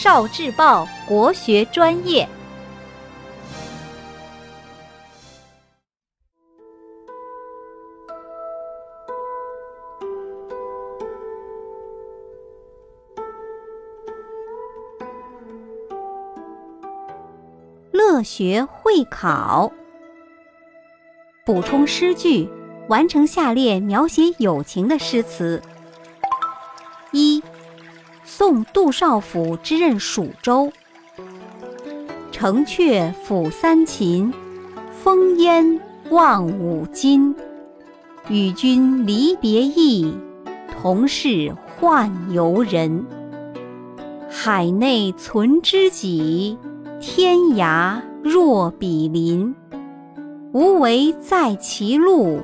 少智报国学专业。乐学会考，补充诗句，完成下列描写友情的诗词。一，宋杜少府之任蜀州。城阙辅三秦，风烟望五津。与君离别意，同是宦游人。海内存知己。天涯若比邻，无为在歧路，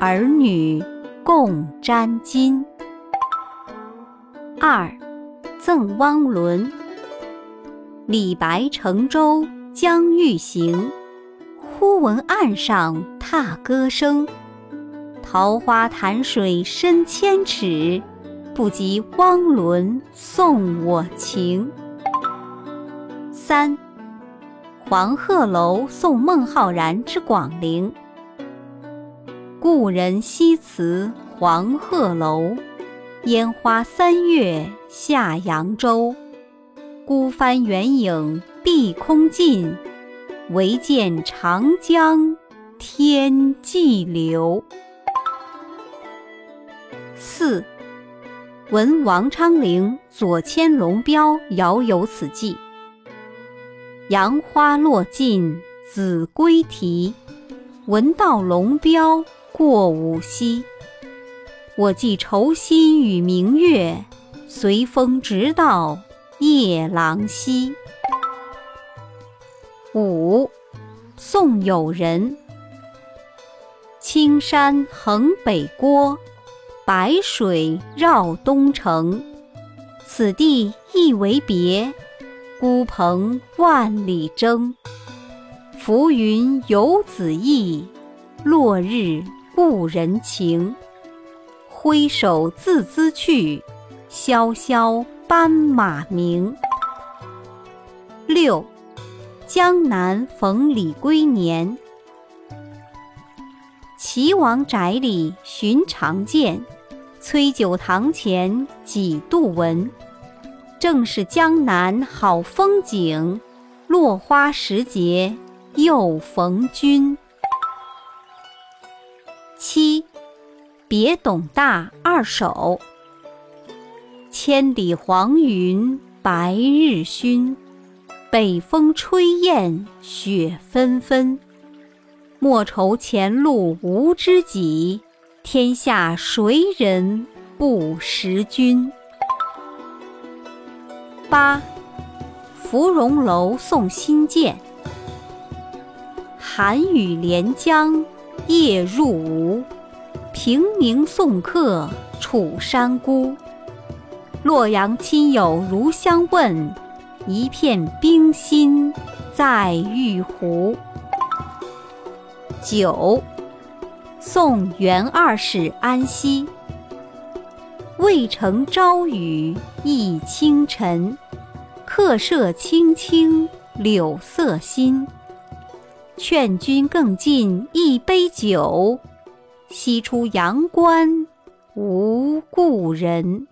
儿女共沾巾。二，赠汪伦。李白乘舟将欲行，忽闻岸上踏歌声。桃花潭水深千尺，不及汪伦送我情。三，黄鹤楼送孟浩然之广陵。故人西辞黄鹤楼，烟花三月下扬州。孤帆远影碧空尽，唯见长江天际流。四，闻王昌龄左迁龙标，遥有此寄。杨花落尽子规啼，闻道龙标过五溪。我寄愁心与明月，随风直到夜郎西。五，送友人。青山横北郭，白水绕东城。此地一为别。孤蓬万里征，浮云游子意，落日故人情。挥手自兹去，萧萧斑马鸣。六，江南逢李龟年。岐王宅里寻常见，崔九堂前几度闻。正是江南好风景，落花时节又逢君。别董大二首。千里黄云白日曛，北风吹雁雪纷纷。莫愁前路无知己，天下谁人不识君。八，芙蓉楼送辛渐。寒雨连江夜入吴，平明送客楚山孤。洛阳亲友如相问，一片冰心在玉壶。九，送元二使安西。渭城朝雨浥轻尘，客舍青青柳色新。劝君更尽一杯酒，西出阳关无故人。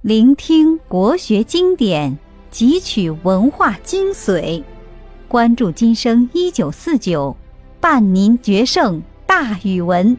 聆听国学经典，汲取文化精髓，关注今生一九四九。伴您决胜大语文。